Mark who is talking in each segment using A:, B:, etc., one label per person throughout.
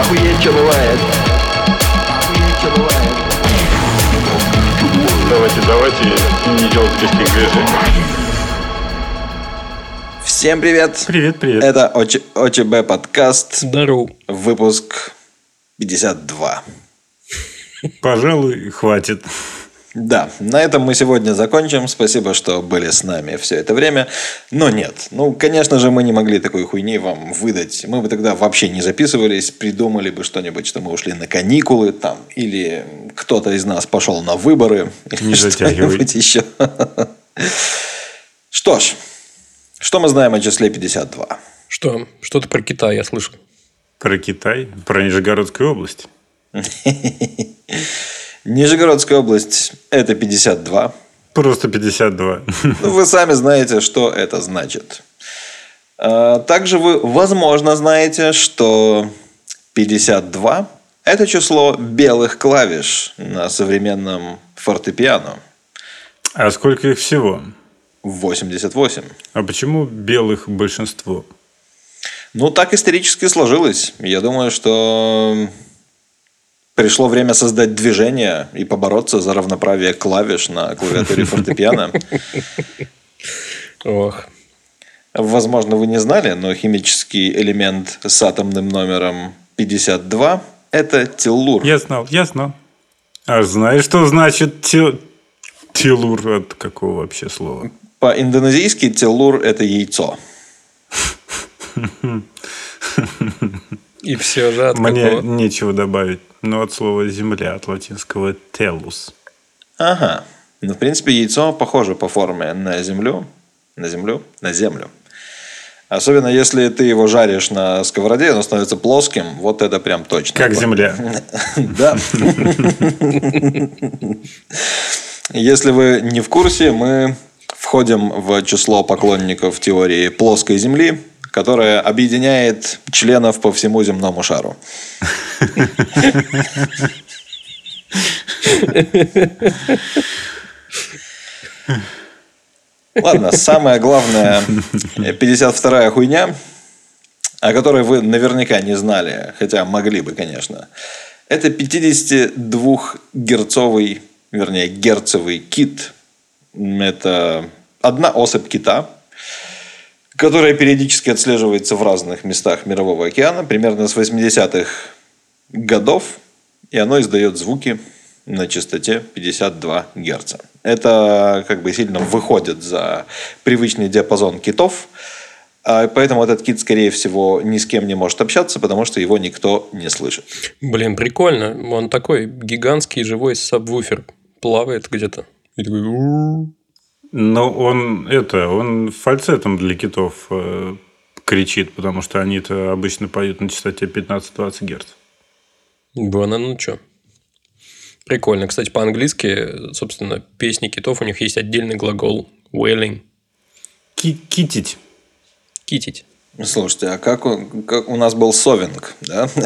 A: Охуеть, что бывает. Охуеть, что бывает.
B: Давайте, давайте не делать лишних движений.
C: Всем привет!
D: Привет, привет.
C: Это ОЧ- ОЧБ подкаст,
D: Здорово.
C: выпуск 52.
D: Пожалуй, хватит.
C: Да, на этом мы сегодня закончим. Спасибо, что были с нами все это время. Но нет, ну, конечно же, мы не могли такой хуйни вам выдать. Мы бы тогда вообще не записывались, придумали бы что-нибудь, что мы ушли на каникулы там, или кто-то из нас пошел на выборы, или
D: Не
C: что-нибудь еще. Что ж, что мы знаем о числе 52?
E: Что? Что-то про Китай я слышал.
D: Про Китай, про Нижегородскую область.
C: Нижегородская область – это 52.
D: Просто 52.
C: Ну, Вы сами знаете, что это значит. А, Также вы, возможно, знаете, что 52 – это число белых клавиш на современном фортепиано.
D: А сколько их всего?
C: 88.
D: А почему белых большинство?
C: Ну, так исторически сложилось. Я думаю, что пришло время создать движение и побороться за равноправие клавиш на клавиатуре фортепиано.
E: Ох.
C: Возможно, вы не знали, но химический элемент с атомным номером 52 – это теллур.
D: Я знал, я знал. А знаешь, что значит те- телур от какого вообще слова?
C: По-индонезийски теллур – это яйцо.
E: И все же от
D: Мне
E: какого?
D: нечего добавить. Но от слова земля, от латинского телус.
C: Ага. Ну, в принципе, яйцо похоже по форме на землю. На землю? На землю. Особенно, если ты его жаришь на сковороде, оно становится плоским. Вот это прям точно.
D: Как земля.
C: Да. Если вы не в курсе, мы входим в число поклонников теории плоской Земли, которая объединяет членов по всему земному шару. Ладно, самое главное, 52-я хуйня, о которой вы наверняка не знали, хотя могли бы, конечно. Это 52-герцовый, вернее, герцовый кит. Это одна особь кита, которая периодически отслеживается в разных местах Мирового океана, примерно с 80-х годов, и оно издает звуки на частоте 52 Гц. Это как бы сильно выходит за привычный диапазон китов, а поэтому этот кит, скорее всего, ни с кем не может общаться, потому что его никто не слышит.
E: Блин, прикольно. Он такой гигантский живой сабвуфер. Плавает где-то. И такой...
D: Но он это, он фальцетом для китов э, кричит, потому что они-то обычно поют на частоте 15-20 Гц.
E: Бана, ну что? Прикольно. Кстати, по-английски, собственно, песни китов, у них есть отдельный глагол wailing.
D: Ки- китить.
E: Китить.
C: Слушайте, а как, у- как у нас был совинг, да?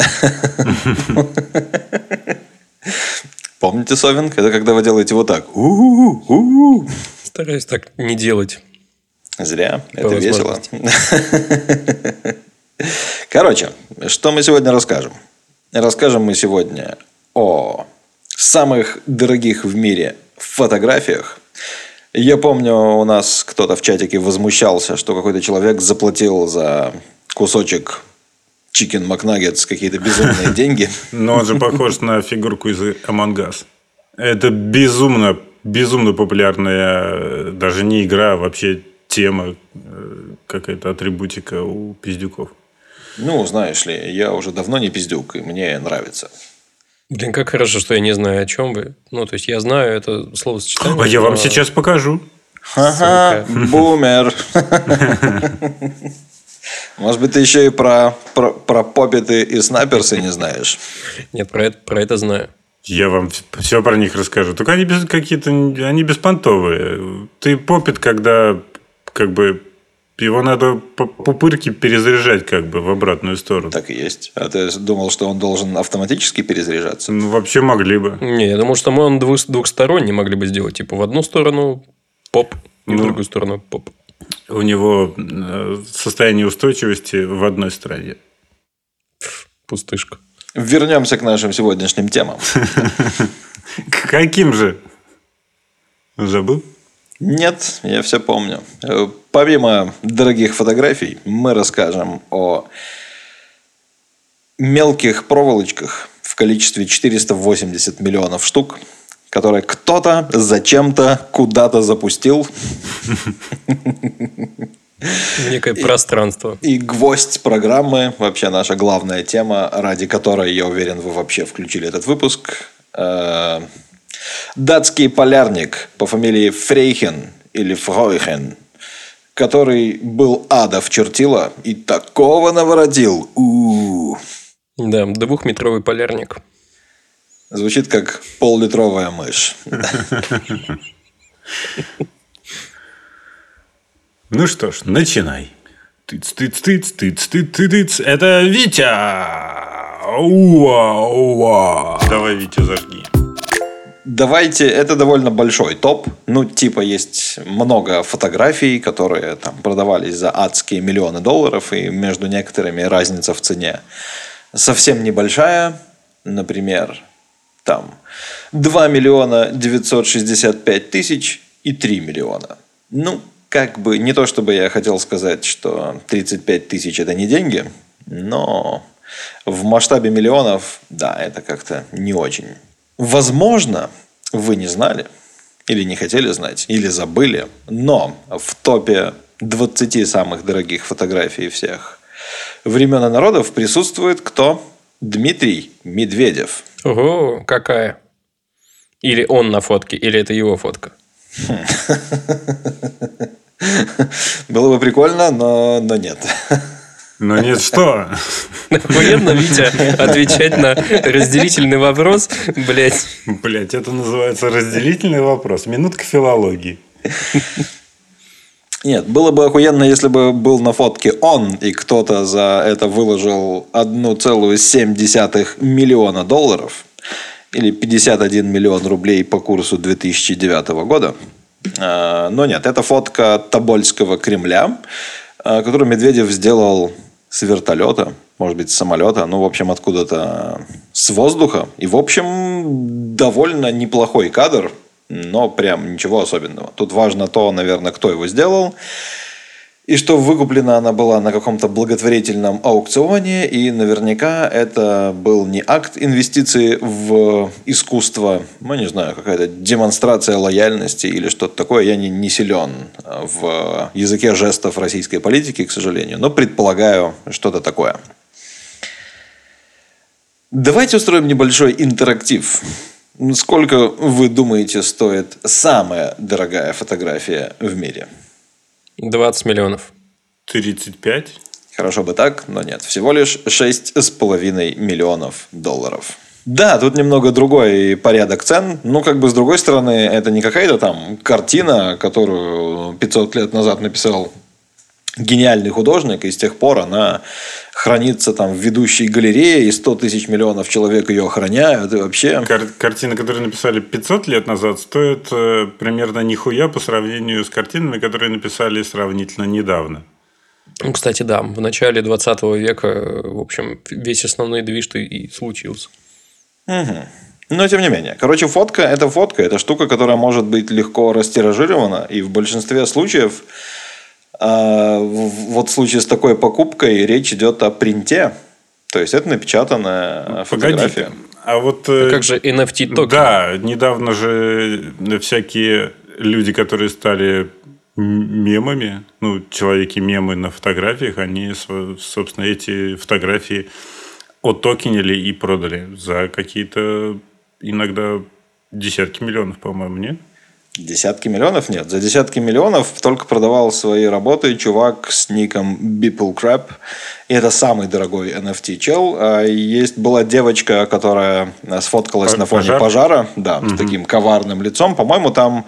C: Помните совинг? Это когда вы делаете вот так.
E: Стараюсь так не делать.
C: Зря.
E: По
C: Это весело. Короче, что мы сегодня расскажем? Расскажем мы сегодня о самых дорогих в мире фотографиях. Я помню, у нас кто-то в чатике возмущался, что какой-то человек заплатил за кусочек чикен макнаггетс какие-то безумные деньги.
D: Но он же похож на фигурку из Among Us. Это безумно, безумно популярная, э, даже не игра, а вообще тема, э, какая-то атрибутика у пиздюков.
C: Ну, знаешь ли, я уже давно не пиздюк, и мне нравится.
E: Блин, как хорошо, что я не знаю, о чем вы. Ну, то есть, я знаю это словосочетание.
D: А я вам
E: но-
D: сейчас покажу.
C: Ага, бумер. Может быть, ты еще и про, про, про попиты и снайперсы не знаешь?
E: Нет, про это, про это знаю.
D: Я вам все про них расскажу. Только они без какие-то, они беспонтовые. Ты попит, когда как бы его надо по пупырке перезаряжать как бы в обратную сторону.
C: Так и есть. А ты думал, что он должен автоматически перезаряжаться?
D: Ну, вообще могли бы.
E: Не, я думал, что мы он двух- двухсторонний могли бы сделать. Типа, в одну сторону поп, и в
D: Ну.
E: другую сторону поп.
D: У него э, состояние устойчивости в одной стороне.
E: Пустышка.
C: Вернемся к нашим сегодняшним темам.
D: К каким же? Забыл?
C: Нет, я все помню. Э, Помимо дорогих фотографий, мы расскажем о мелких проволочках в количестве 480 миллионов штук, которые кто-то зачем-то куда-то запустил.
E: Некое пространство.
C: И гвоздь программы, вообще наша главная тема, ради которой, я уверен, вы вообще включили этот выпуск. Э, Датский полярник по фамилии Фрейхен или Фройхен, который был адов чертила и такого наворотил. У-у-у.
E: Да, двухметровый полярник.
C: Звучит как пол-литровая мышь.
D: Ну что ж, начинай. Тыц, тыц, тыц, тыц, тыц, тыц, тыц. Это Витя! Уа, уа. Давай, Витя, зажги.
C: Давайте, это довольно большой топ. Ну, типа, есть много фотографий, которые там продавались за адские миллионы долларов, и между некоторыми разница в цене совсем небольшая. Например, там 2 миллиона 965 тысяч и 3 миллиона. Ну, как бы, не то чтобы я хотел сказать, что 35 тысяч это не деньги, но в масштабе миллионов, да, это как-то не очень. Возможно, вы не знали, или не хотели знать, или забыли, но в топе 20 самых дорогих фотографий всех времен и народов присутствует кто? Дмитрий Медведев.
E: Ого, какая? Или он на фотке, или это его фотка.
C: Было бы прикольно, но, но нет.
D: Но нет, что?
E: Охуенно, Витя, отвечать на разделительный вопрос, блядь.
D: Блять, это называется разделительный вопрос. Минутка филологии.
C: Нет, было бы охуенно, если бы был на фотке он, и кто-то за это выложил 1,7 миллиона долларов, или 51 миллион рублей по курсу 2009 года. А, Но нет, это фотка Тобольского Кремля, а, которую Медведев сделал с вертолета, может быть, с самолета, ну, в общем, откуда-то с воздуха. И, в общем, довольно неплохой кадр, но прям ничего особенного. Тут важно то, наверное, кто его сделал. И что выкуплена она была на каком-то благотворительном аукционе, и наверняка это был не акт инвестиции в искусство, ну, не знаю, какая-то демонстрация лояльности или что-то такое. Я не, не силен в языке жестов российской политики, к сожалению, но предполагаю что-то такое. Давайте устроим небольшой интерактив. Сколько вы думаете стоит самая дорогая фотография в мире?
E: 20 миллионов.
D: 35?
C: Хорошо бы так, но нет. Всего лишь 6,5 миллионов долларов. Да, тут немного другой порядок цен. Ну, как бы с другой стороны, это не какая-то там картина, которую 500 лет назад написал гениальный художник, и с тех пор она хранится там в ведущей галерее, и 100 тысяч миллионов человек ее охраняют, и вообще...
D: Кар- картины, которые написали 500 лет назад, стоят э, примерно нихуя по сравнению с картинами, которые написали сравнительно недавно.
E: Ну, кстати, да, в начале 20 века, в общем, весь основной движ-то и случился.
C: Но тем не менее. Короче, фотка – это фотка. Это штука, которая может быть легко растиражирована. И в большинстве случаев, а, вот в случае с такой покупкой, речь идет о принте. То есть, это напечатанная фотография.
D: Погоди. А вот... э,
E: А как же NFT токен?
D: Да, недавно же всякие люди, которые стали мемами, ну, человеки-мемы на фотографиях, они, собственно, эти фотографии оттокенили и продали за какие-то иногда десятки миллионов, по-моему, нет?
C: Десятки миллионов? Нет. За десятки миллионов только продавал свои работы чувак с ником Beeple Crab. И это самый дорогой NFT чел. А Есть была девочка, которая сфоткалась
D: По-
C: на фоне
D: пожар?
C: пожара. Да, с таким коварным лицом. По-моему, там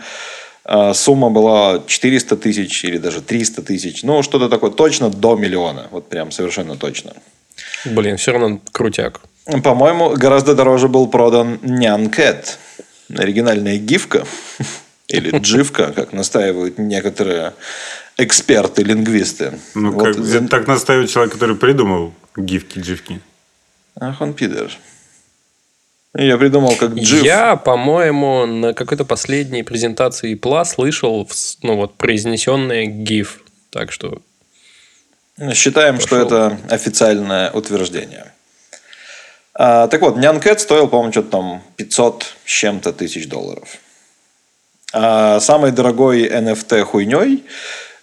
C: а, сумма была 400 тысяч или даже 300 тысяч. Ну, что-то такое. Точно до миллиона. Вот прям совершенно точно.
E: Блин, все равно крутяк.
C: По-моему, гораздо дороже был продан Нянкет. Оригинальная гифка. Или дживка, как настаивают некоторые эксперты-лингвисты.
D: Ну,
C: Вот
D: как, так настаивает человек, который придумал гифки-дживки.
C: Ах, он пидор. Я придумал, как джиф.
E: Я, по-моему, на какой-то последней презентации Пла слышал ну, вот, произнесенное GIF. Так что
C: Считаем, что
E: Пошел.
C: это официальное утверждение. А, так вот, Nyan стоил, по-моему, что-то там 500 с чем-то тысяч долларов. А самой дорогой NFT хуйней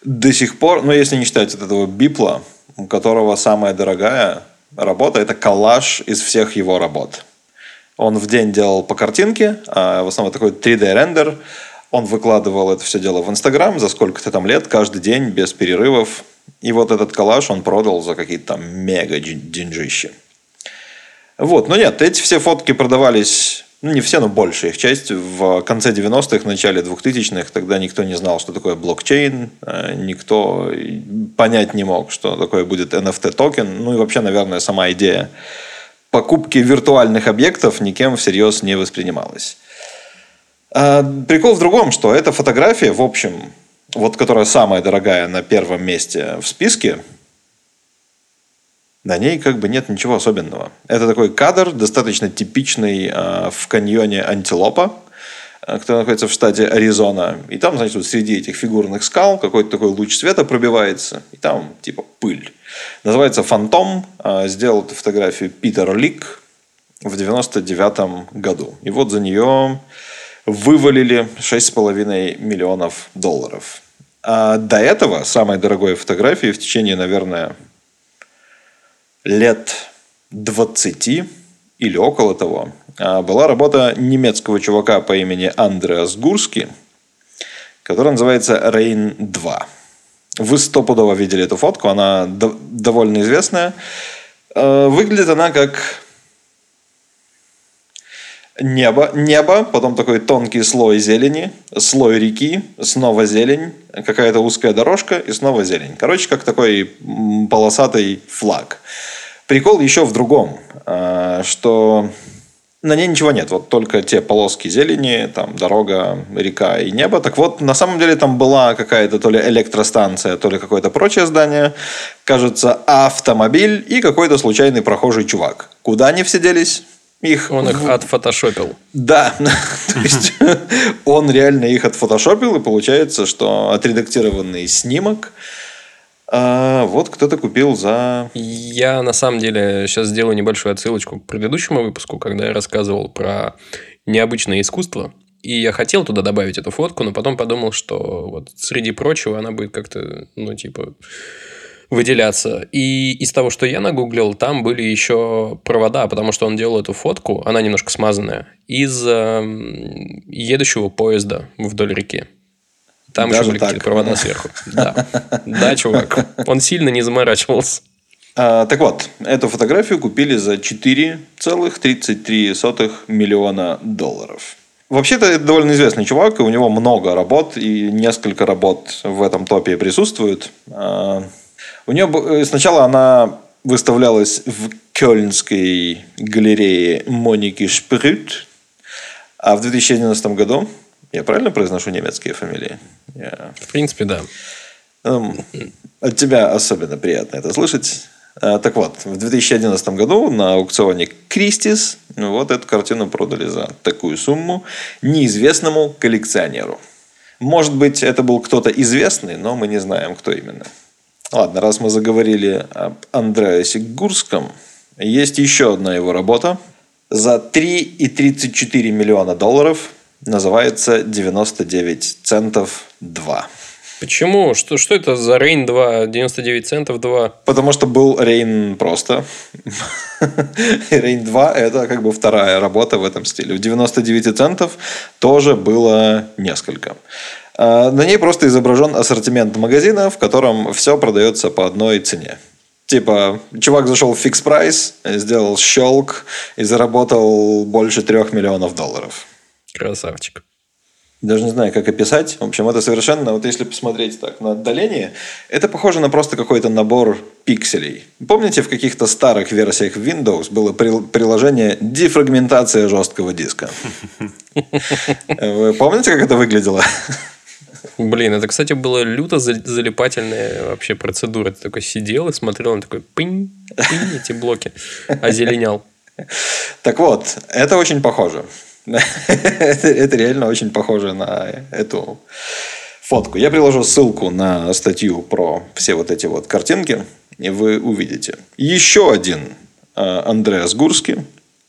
C: до сих пор, ну, если не считать вот этого Бипла, у которого самая дорогая работа, это коллаж из всех его работ. Он в день делал по картинке, а в основном такой 3D-рендер. Он выкладывал это все дело в Инстаграм за сколько-то там лет, каждый день, без перерывов. И вот этот коллаж он продал за какие-то там мега ден- деньжища. Вот, но нет, эти все фотки продавались, ну не все, но большая их часть, в конце 90-х, начале 2000-х. Тогда никто не знал, что такое блокчейн, э, никто понять не мог, что такое будет NFT-токен. Ну и вообще, наверное, сама идея покупки виртуальных объектов никем всерьез не воспринималась. А, Прикол в другом, что эта фотография, в общем, вот которая самая дорогая на первом месте в списке, на ней как бы нет ничего особенного. Это такой кадр, достаточно типичный э, в каньоне Антилопа, э, который находится в штате Аризона. И там, значит, вот среди этих фигурных скал какой-то такой луч света пробивается, и там типа пыль. Называется «Фантом». Э, Сделал эту фотографию Питер Лик в 99 году. И вот за нее вывалили 6,5 миллионов долларов. А до этого самой дорогой фотографии в течение, наверное, лет 20 или около того а, была работа немецкого чувака по имени Андреас Гурски, которая называется «Рейн 2». Вы стопудово видели эту фотку, она до- довольно известная. Э, Выглядит она как небо, небо, потом такой тонкий слой зелени, слой реки, снова зелень, какая-то узкая дорожка и снова зелень. Короче, как такой полосатый флаг. Прикол еще в другом, а, что на ней ничего нет, вот только те полоски зелени, там дорога, река и небо. Так вот, на самом деле там была какая-то то ли электростанция, то ли какое-то прочее здание, кажется, автомобиль и какой-то случайный прохожий чувак. Куда они все делись? Их
E: он их отфотошопил.
C: да, то есть он реально их отфотошопил, и получается, что отредактированный снимок а, вот кто-то купил за...
E: Я на самом деле сейчас сделаю небольшую отсылочку к предыдущему выпуску, когда я рассказывал про необычное искусство. И я хотел туда добавить эту фотку, но потом подумал, что вот среди прочего она будет как-то, ну, типа, выделяться. И из того, что я нагуглил, там были еще провода, потому что он делал эту фотку, она немножко смазанная, из эм, едущего поезда вдоль реки. Там
C: Даже
E: еще были какие-то провода сверху. Да. Да, чувак. Он сильно не заморачивался.
C: А, так вот, эту фотографию купили за 4,33 миллиона долларов. Вообще-то это довольно известный чувак, и у него много работ, и несколько работ в этом топе присутствуют. У нее э, сначала она выставлялась в Кёльнской галерее Моники Шпрют, а в 2011 году, я правильно произношу немецкие фамилии? Я-
E: В принципе, да.
C: Эм, От тебя особенно приятно это слышать. А, Так вот, в 2011 году на аукционе Кристис вот эту картину продали за такую сумму неизвестному коллекционеру. Может быть, это был кто-то известный, но мы не знаем, кто именно. Ладно, раз мы заговорили об Андреасе Гурском, есть еще одна его работа. За 3,34 миллиона долларов называется 99 центов 2.
E: Почему? Что, что это за Рейн 2, 99 центов 2?
C: Потому что был Рейн просто. Рейн 2 – это как бы вторая работа в этом стиле. В 99 центов тоже было несколько. А, На ней просто изображен ассортимент магазина, в котором все продается по одной цене. Типа, чувак зашел в фикс прайс, сделал щелк и заработал больше трех миллионов долларов.
E: Красавчик.
C: Даже не знаю, как описать. В общем, это совершенно, вот если посмотреть так на отдаление, это похоже на просто какой-то набор пикселей. Помните, в каких-то старых версиях Windows было прил- приложение «Дефрагментация жесткого диска»? Вы помните, как это выглядело?
E: Блин, это, кстати, было люто за- залипательная вообще процедура. Ты такой сидел и смотрел на такой пынь, пынь, эти блоки, озеленял.
C: Так вот, это очень похоже. это, это реально очень похоже на эту фотку. Я приложу ссылку на статью про все вот эти вот картинки, и вы увидите. Еще один э, Андреас Гурский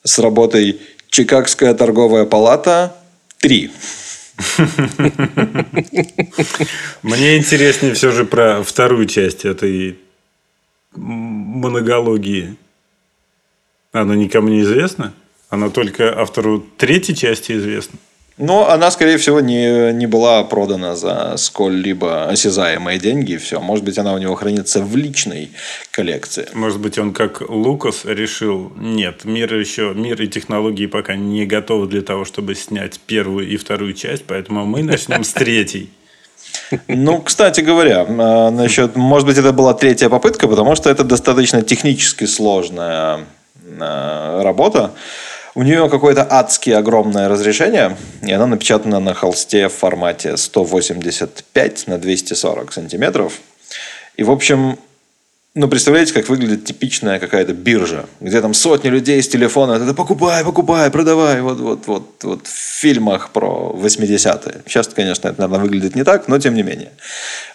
C: с работой «Чикагская торговая палата 3».
D: Мне интереснее все же про вторую часть этой монологии. Она никому не известна? Она только автору третьей части известна.
C: Но она, скорее всего, не, не была продана за сколь-либо осязаемые деньги. и Все. Может быть, она у него хранится в личной коллекции.
D: Может быть, он как Лукас решил, нет, мир еще, мир и технологии пока не готовы для того, чтобы снять первую и вторую часть, поэтому мы начнем с третьей.
C: Ну, кстати говоря, э, насчет, может быть, это была третья попытка, потому что это достаточно технически сложная э, работа. У нее какое-то адски огромное разрешение, и она напечатана на холсте в формате 185 на 240 сантиметров. И, в общем, ну, представляете, как выглядит типичная какая-то биржа, где там сотни людей с телефона, это покупай, покупай, продавай, вот, вот, вот, вот в фильмах про 80-е. Сейчас, конечно, это, наверное, выглядит не так, но тем не менее.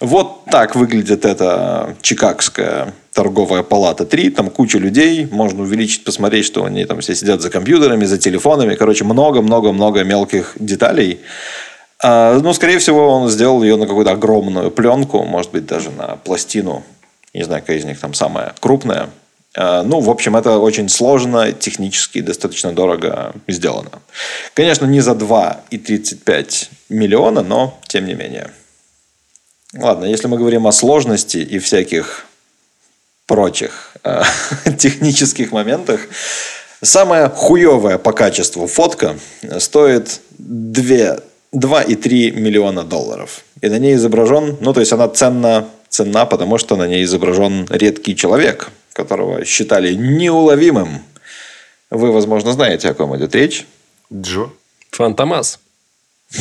C: Вот так выглядит эта Чикагская торговая палата 3, там куча людей, можно увеличить, посмотреть, что они там все сидят за компьютерами, за телефонами, короче, много-много-много мелких деталей. А, ну, скорее всего, он сделал ее на какую-то огромную пленку, может быть, даже на пластину не знаю, какая из них там самая крупная. А, Ну, в общем, это очень сложно, технически достаточно дорого сделано. Конечно, не за 2,35 миллиона, но тем не менее. Ладно, если мы говорим о сложности и всяких прочих э, технических моментах, самая хуевая по качеству фотка стоит 2, 2,3 миллиона долларов. И на ней изображен, ну, то есть она ценна, ценна, потому что на ней изображен редкий человек, которого считали неуловимым. Вы, возможно, знаете, о ком идет речь.
D: Джо.
E: Фантомас.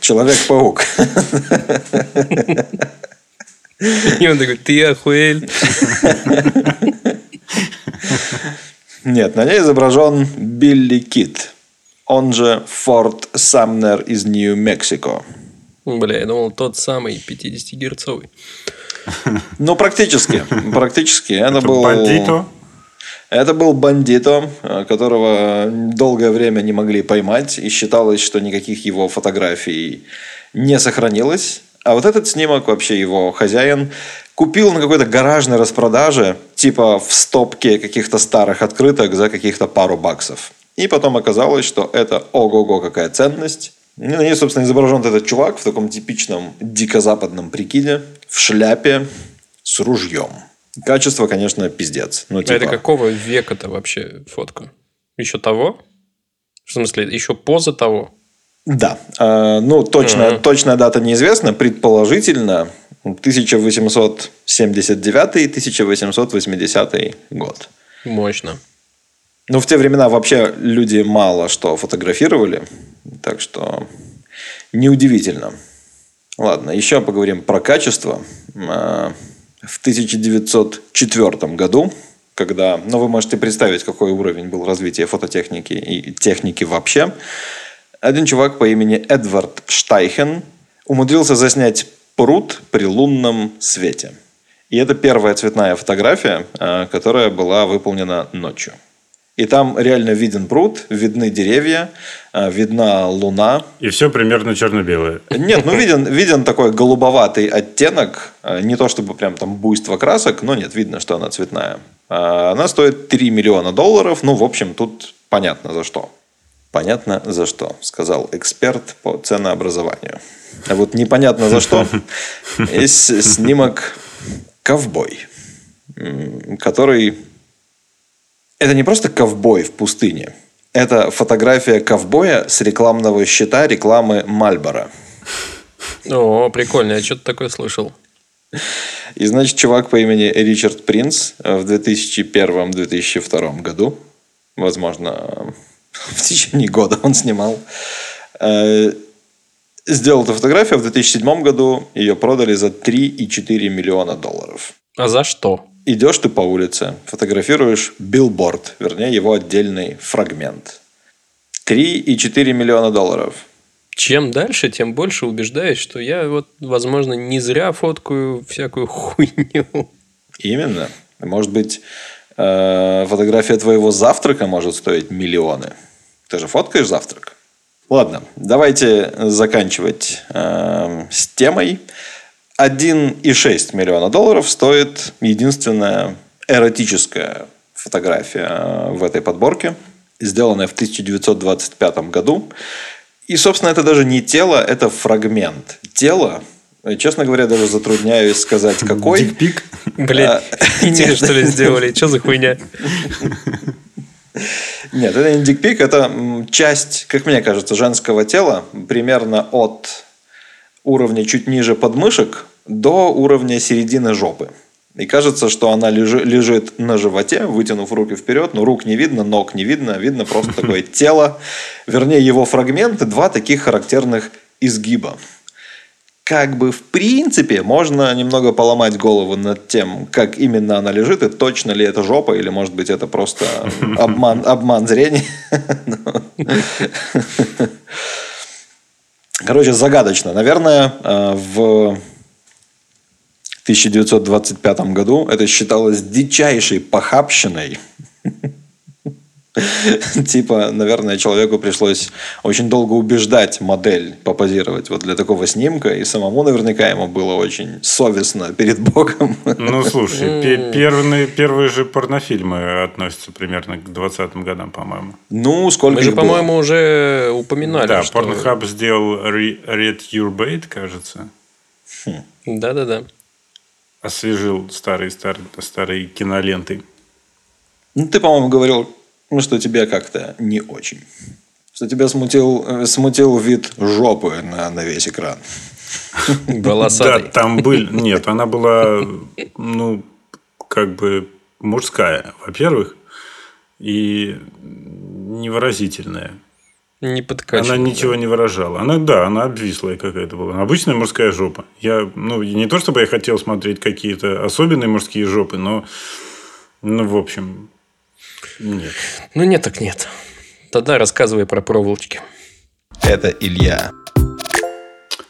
C: Человек-паук.
E: И он такой, ты охуель.
C: Нет, на ней изображен Билли Кит. Он же Форд Самнер из Нью-Мексико.
E: Бля, я думал, тот самый 50-герцовый.
C: Ну, практически. Практически. Это,
D: Это
C: был...
D: бандито.
C: Это был бандито, которого долгое время не могли поймать. И считалось, что никаких его фотографий не сохранилось. А вот этот снимок вообще его хозяин купил на какой-то гаражной распродаже, типа в стопке каких-то старых открыток за каких-то пару баксов. И потом оказалось, что это ого-го какая ценность. И на ней, собственно, изображен этот чувак в таком типичном дикозападном прикиде, в шляпе, с ружьем. Качество, конечно, пиздец. Ну,
E: А
C: типа...
E: это какого века-то вообще фотка? Еще того? В смысле, еще поза того?
C: Да. Э, ну, точная,
E: Мгм.
C: точная дата неизвестна. Предположительно, 1879-1880 год.
E: Мощно.
C: Ну, в те времена вообще люди мало что фотографировали. Так что неудивительно. Ладно, еще поговорим про качество. Э, В 1904 году, когда, ну, вы можете представить, какой уровень был развития фототехники и техники вообще, один чувак по имени Эдвард Штайхен умудрился заснять пруд при лунном свете. И это первая цветная фотография, э, которая была выполнена ночью. И там реально виден пруд, видны деревья, э, видна луна.
D: И все примерно черно-белое.
C: Нет, ну виден, виден такой голубоватый оттенок. Э, Не то чтобы прям там буйство красок, но нет, видно, что она цветная. А Она стоит 3 миллиона долларов. Ну, в общем, тут понятно за что. Понятно за что, сказал эксперт по ценообразованию. А вот непонятно за что. Есть снимок «Ковбой», который... Это не просто ковбой в пустыне. Это фотография ковбоя с рекламного щита рекламы Мальбора.
E: О, прикольно, я что-то такое слышал.
C: И, значит, чувак по имени Ричард Принц в 2001-2002 году, возможно, в течение года он снимал, э, Сделал эту фотографию в 2007 году. Ее продали за 3,4 миллиона долларов.
E: А за что?
C: Идешь ты по улице, фотографируешь билборд, вернее, его отдельный фрагмент. 3,4 миллиона долларов.
E: Чем дальше, тем больше убеждаюсь, что я вот, возможно, не зря фоткаю всякую хуйню.
C: Именно. Может быть, фотография твоего завтрака может стоить миллионы. Ты же фоткаешь завтрак? Ладно, давайте заканчивать э, с темой. 1,6 миллиона долларов стоит единственная эротическая фотография э, в этой подборке, сделанная в 1925 году. И, собственно, это даже не тело, это фрагмент. Тело, э, честно говоря, даже затрудняюсь сказать, какой.
D: Дикпик?
E: Блять, Индию, что ли, сделали? Что за хуйня?
C: Нет, это не дикпик, это часть, как мне кажется, женского тела, примерно от уровня чуть ниже подмышек до уровня середины жопы. И кажется, что она лежи- лежит на животе, вытянув руки вперед, но рук не видно, ног не видно, видно просто такое тело, вернее его фрагменты, два таких характерных изгиба. Как бы в принципе можно немного поломать голову над тем, как именно она лежит, и точно ли это жопа, или может быть это просто обман, обман зрения. Короче, загадочно. Наверное, э, в 1925 году это считалось дичайшей похабщиной. Типа, наверное, человеку пришлось очень долго убеждать модель попозировать вот для такого снимка, и самому наверняка ему было очень совестно перед Богом.
D: Ну, слушай, пе- первые, первые же порнофильмы относятся примерно к 20-м годам, по-моему.
C: Ну, сколько
E: Мы же, по-моему, уже упоминали,
D: Да,
E: что...
D: Pornhub сделал Re- Read Your Bait, кажется.
E: Да-да-да.
D: Освежил старые, старые, старые киноленты.
C: Ну, ты, по-моему, говорил, ну, что тебя как-то не очень. Что тебя смутил, э, смутил вид жопы на, на весь экран.
D: Да,
E: Волосатый.
D: там был... Нет, она была, ну, как бы мужская, во-первых, и невыразительная.
E: Не подкачивал.
D: Она ничего не выражала. Она, да, она обвислая какая-то была. Обычная мужская жопа. Я, ну, не то чтобы я хотел смотреть какие-то особенные мужские жопы, но, ну, в общем, нет.
E: Ну, нет так нет. Тогда рассказывай про проволочки.
C: Это Илья.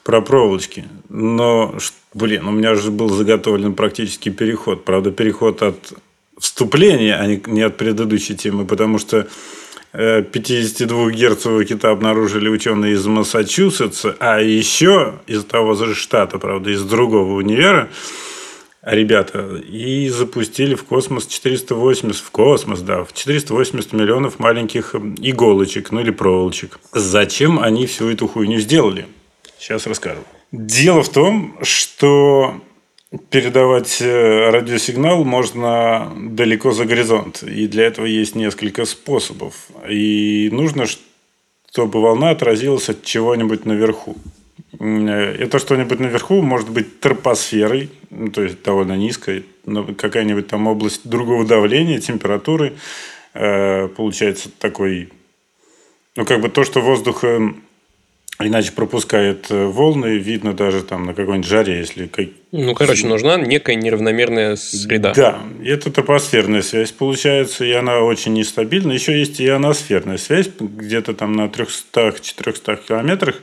D: Про проволочки. Но, блин, у меня же был заготовлен практически переход. Правда, переход от вступления, а не от предыдущей темы, потому что э, 52-герцового кита обнаружили ученые из Массачусетса, а еще из того же штата, правда, из другого универа, ребята, и запустили в космос 480, в космос, да, в 480 миллионов маленьких м, иголочек, ну или проволочек. Зачем они всю эту хуйню сделали? Сейчас расскажу. Дело в том, что передавать э, радиосигнал можно далеко за горизонт. И для этого есть несколько способов. И нужно, чтобы волна отразилась от чего-нибудь наверху. Э, Это что-нибудь наверху может быть тропосферой, ну, то есть довольно низкой, но какая-нибудь там область другого давления, температуры. Э, Получается такой, ну, как бы то, что воздух э, иначе пропускает э, волны, видно даже там на какой-нибудь жаре, если
E: Ну, короче, нужна некая неравномерная среда.
D: да, это топосферная связь получается, и она очень нестабильна. Еще есть и ионосферная связь, где-то там на 300-400 километрах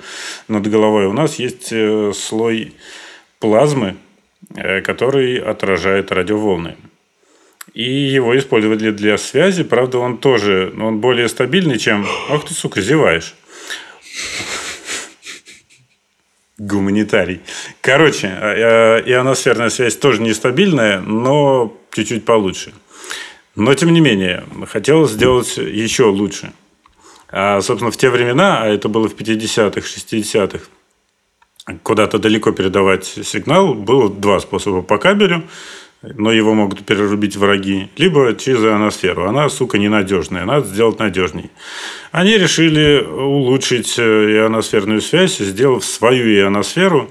D: над головой у нас есть э, слой плазмы, э, который отражает радиоволны. И его использовали для связи, правда, он тоже, он более стабильный, чем... Ах ты, сука, зеваешь. Гуманитарий. Короче, э, ионосферная связь тоже нестабильная, но чуть-чуть получше. Но, тем не менее, хотелось сделать еще лучше. А, собственно, в те времена, а это было в 50-х, 60-х, куда-то далеко передавать сигнал, было два способа по кабелю, но его могут перерубить враги, либо через ионосферу. Она, сука, ненадежная, надо сделать надежней. Они решили улучшить э, ионосферную связь, сделав свою ионосферу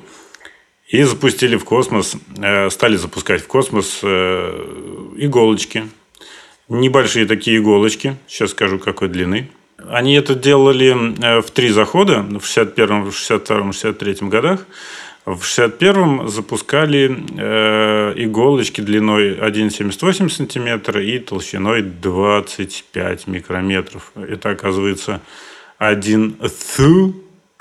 D: и запустили в космос, э, стали запускать в космос э, иголочки. Небольшие такие иголочки, сейчас скажу какой длины. они это делали в три захода в 61-м, в 62-м, 63-м годах. В 61-м запускали э, иголочки длиной 1,78 сантиметра и толщиной 25 микрометров. Это, оказывается, один thу,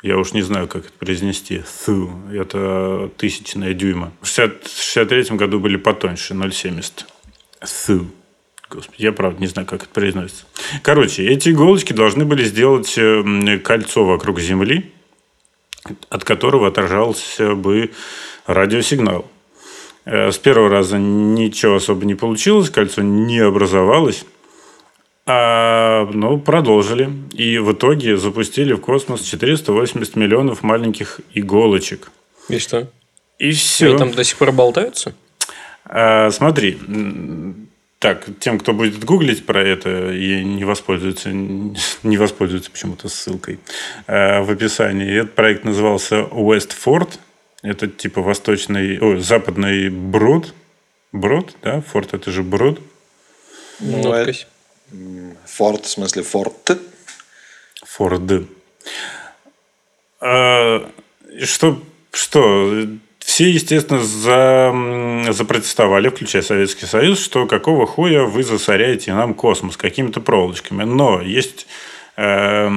D: я уж не знаю, как это произнести, thу, это тысячная дюйма. В 63 году были потоньше, 0,70. Thу. Господи, я правда не знаю, как это произносится. Короче, эти иголочки должны были сделать э, кольцо вокруг Земли, от которого отражался бы радиосигнал. Э, с первого раза ничего особо не получилось, кольцо не образовалось. А, ну, продолжили. И в итоге запустили в космос 480 миллионов маленьких иголочек.
E: И что?
D: И все.
E: Они там до сих пор болтаются?
D: А, смотри, так, тем, кто будет гуглить про это и не воспользуется, не воспользуется почему-то ссылкой э, в описании. Этот проект назывался Westford. Это типа восточный, о, западный брод. Брод, да? Форт это же брод.
C: Ну,
E: Надпись.
C: Форт, в смысле форт.
D: Форд. А, что, что все, естественно, за, запротестовали, включая Советский Союз, что какого хуя вы засоряете нам космос какими-то проволочками. Но есть э,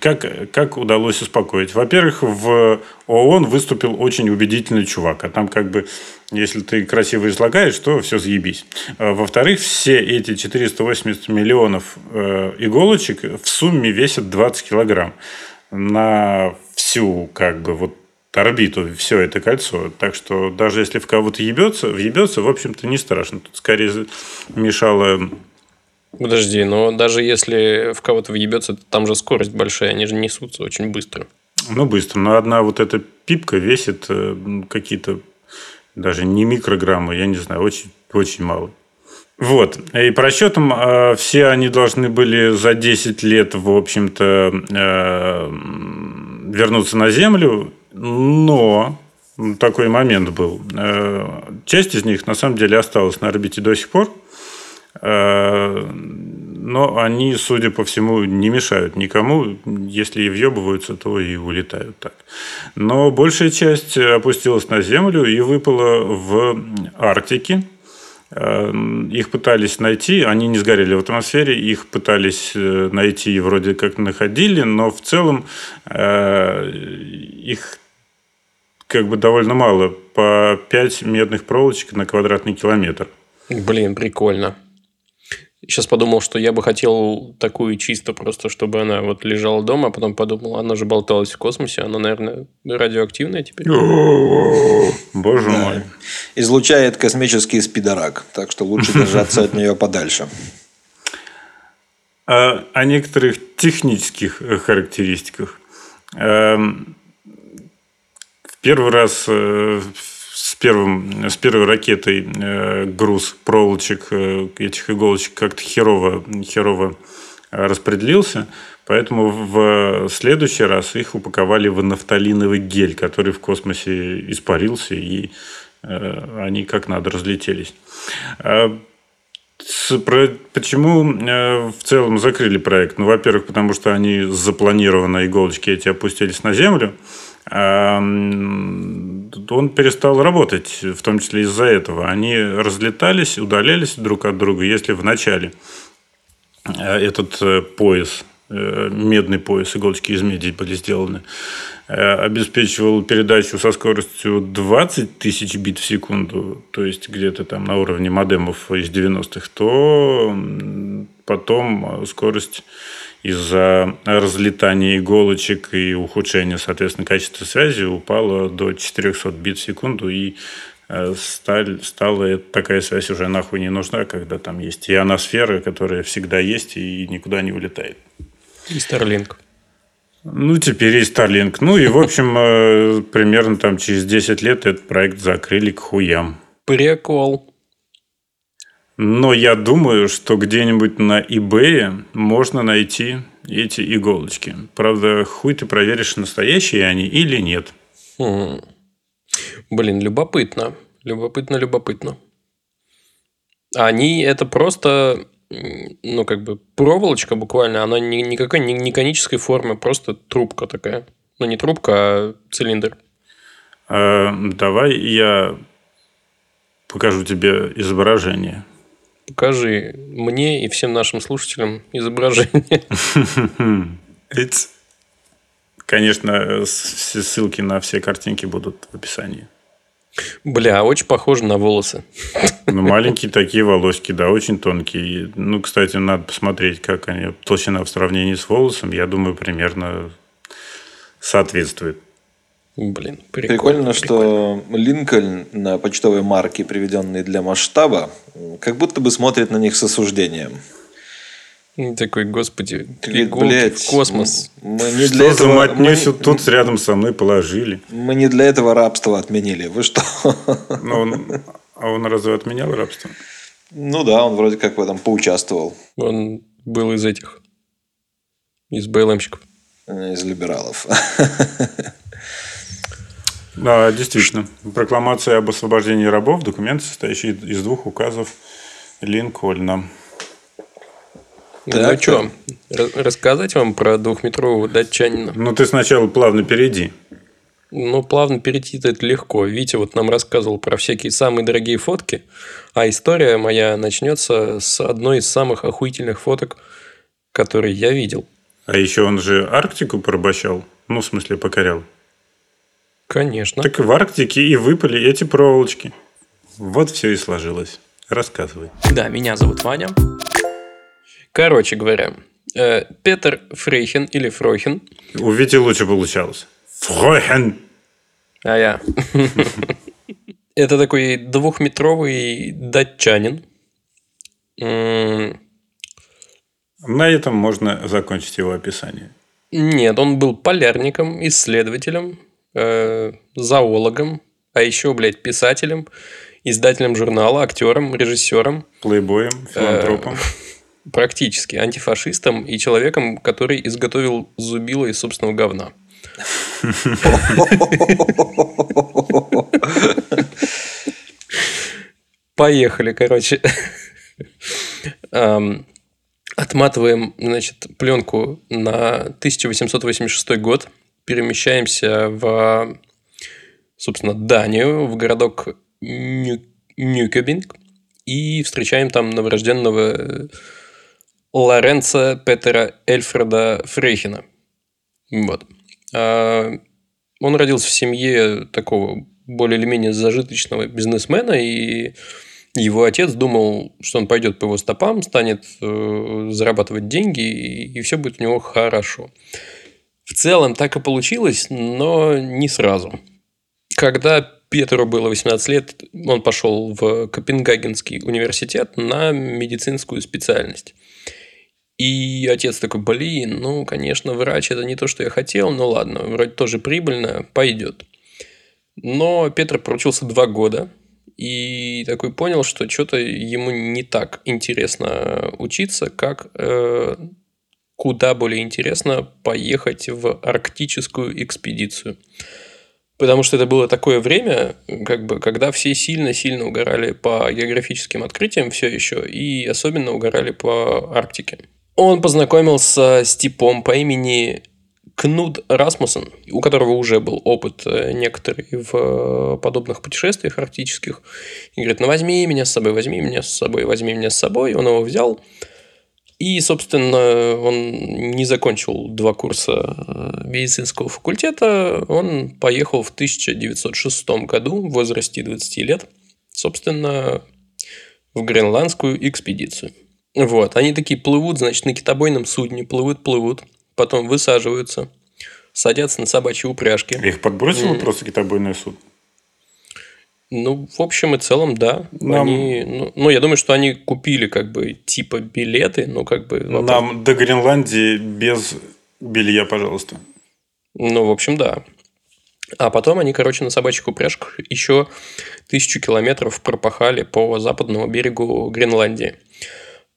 D: как, как удалось успокоить? Во-первых, в ООН выступил очень убедительный чувак. А там как бы, если ты красиво излагаешь, то все заебись. А Во-вторых, все эти 480 миллионов э, иголочек в сумме весят 20 килограмм на всю как бы вот орбиту все это кольцо. Так что даже если в кого-то ебется, въебется, в общем-то, не страшно. Тут скорее мешало
E: Подожди, но даже если в кого-то въебется, там же скорость большая, они же несутся очень быстро.
D: Ну, быстро. Но одна вот эта пипка весит э, какие-то даже не микрограммы, я не знаю, очень, очень мало. Вот. И по расчетам э, все они должны были за 10 лет, в общем-то, э, вернуться на Землю. Но такой момент был. Э, Часть из них, на самом деле, осталась на орбите до сих пор. Э, Но они, судя по всему, не мешают никому. Если и въебываются, то и улетают так. Но большая часть опустилась на Землю и выпала в Арктике. Э, Их пытались найти, они не сгорели в атмосфере, их пытались найти и вроде как находили, но в целом их как бы довольно мало, по 5 медных проволочек на квадратный километр.
E: Блин, прикольно. Сейчас подумал, что я бы хотел такую чисто просто, чтобы она вот лежала дома, а потом подумал, она же болталась в космосе, она, наверное, радиоактивная теперь.
D: Боже мой.
C: Излучает космический спидорак, так что лучше держаться от нее подальше.
D: А о некоторых технических э, характеристиках. Первый раз э, с, первым, с первой ракетой э, груз проволочек, э, этих иголочек как-то херово, херово распределился. Поэтому в следующий раз их упаковали в нафталиновый гель, который в космосе испарился, и они как надо разлетелись. А Почему в целом закрыли проект? Ну, во-первых, потому что они запланированно, иголочки эти опустились на Землю. Он перестал работать, в том числе из-за этого. Они разлетались, удалялись друг от друга. Если в начале э, этот э, пояс, э, медный пояс, иголочки из меди были сделаны, обеспечивал передачу со скоростью 20 тысяч бит в секунду, то есть где-то там на уровне модемов из 90-х, то потом скорость из-за разлетания иголочек и ухудшения, соответственно, качества связи упала до 400 бит в секунду, и э, сталь, стала такая связь уже нахуй не нужна, когда там есть ионосфера, которая всегда есть и никуда не улетает.
E: И Starlink.
D: Ну, теперь есть Starlink. Ну, и, в общем, э, примерно там через 10 лет этот проект закрыли к хуям.
E: Прикол.
D: Но я думаю, что где-нибудь на eBay можно найти эти иголочки. Правда, хуй ты проверишь, настоящие они или нет.
E: Хм. Блин, любопытно. Любопытно, любопытно. Они это просто ну, как бы проволочка буквально, она ни- никакой не, не конической формы, просто трубка такая. Ну, не трубка, а цилиндр.
D: Э, давай я покажу тебе изображение.
E: Покажи мне и всем нашим слушателям изображение.
D: It's- Конечно, все ссылки на все картинки будут в описании.
E: Бля, очень похоже на волосы.
D: Ну, маленькие такие волосики, да, очень тонкие. Ну, кстати, надо посмотреть, как они толщина в сравнении с волосом. Я думаю, примерно соответствует.
E: Блин, прикольно.
C: Прикольно, что Линкольн на почтовой марке, приведенной для масштаба, как будто бы смотрит на них с осуждением.
E: прикольно. Такой, господи,
C: «Блядь,
E: в космос.
C: Мы не
D: Что
C: для
D: за
C: этого,
D: матнюсю
C: мы,
D: тут рядом со мной положили?
C: мы не для этого рабство отменили. Вы что?
D: Ну, он- а он разве отменял рабство?
C: Ну да, он вроде как в этом поучаствовал
E: Он был из этих. Из БЛМщиков.
C: э, из либералов.
D: Да, действительно. Прокламация об освобождении рабов – документ, состоящий из двух указов Линкольна.
E: Ну
C: Так,
E: что, рассказать вам про двухметрового датчанина?
D: Ну, ты сначала плавно перейди.
E: Ну, плавно перейти это легко. Витя вот нам рассказывал про всякие самые дорогие фотки, а история моя начнется с одной из самых охуительных фоток, которые я видел.
D: А еще он же Арктику порабощал. Ну, в смысле, покорял.
E: Конечно.
D: Так в Арктике и выпали эти проволочки. Вот все и сложилось. Рассказывай.
E: Да, меня зовут Ваня. Короче говоря, э, Петер Фрейхен или Фройхен,
D: У Вити лучше получалось. Фройхен.
E: а я... Это такой двухметровый датчанин.
D: На этом можно закончить его описание.
E: Нет, он был полярником, исследователем, э, зоологом, а еще, блядь, писателем, издателем журнала, актером, режиссером,
D: Плейбоем, филантропом.
E: практически антифашистом и человеком, который изготовил зубило из собственного говна. Поехали, короче. Отматываем, значит, пленку на 1886 год. Перемещаемся в, собственно, Данию, в городок Ню- Нюкебинг. И встречаем там новорожденного Лоренца Петера Эльфреда Фрейхена. Вот. А, Он родился в семье такого более или менее зажиточного бизнесмена, и его отец думал, что он пойдет по его стопам, станет э, зарабатывать деньги, и, все будет у него хорошо. В целом так и получилось, но не сразу. Когда Петру было 18 лет, он пошел в Копенгагенский университет на медицинскую специальность. И отец такой, блин, ну, конечно, врач это не то, что я хотел, но ладно, вроде тоже прибыльно, пойдет. Но Петр проучился два года и такой понял, что что-то ему не так интересно учиться, как э, куда более интересно поехать в арктическую экспедицию. Потому что это было такое время, как бы, когда все сильно-сильно угорали по географическим открытиям все еще, и особенно угорали по Арктике. Он познакомился с типом по имени Кнуд Расмуссен, у которого уже был опыт э, некоторый в подобных путешествиях арктических. И говорит, ну возьми меня с собой, возьми меня с собой, возьми меня с собой. Он его взял. И, собственно, он не закончил два курса э, медицинского факультета. Он поехал в 1906 году в возрасте 20 лет, собственно, в гренландскую экспедицию. Вот, они такие плывут, значит, на китобойном судне, плывут, плывут, потом высаживаются, садятся на собачьи упряжки.
D: Их подбросило просто китобойный суд.
E: Ну, в общем и целом, да.
D: Нам-
E: Они, ну, ну, я думаю, что они купили как бы типа билеты, ну, как бы... вопрос-
D: Нам до Гренландии без белья, пожалуйста.
E: Ну, в общем, да. А потом они, короче, на собачьих упряжках еще тысячу километров пропахали по западному берегу Гренландии.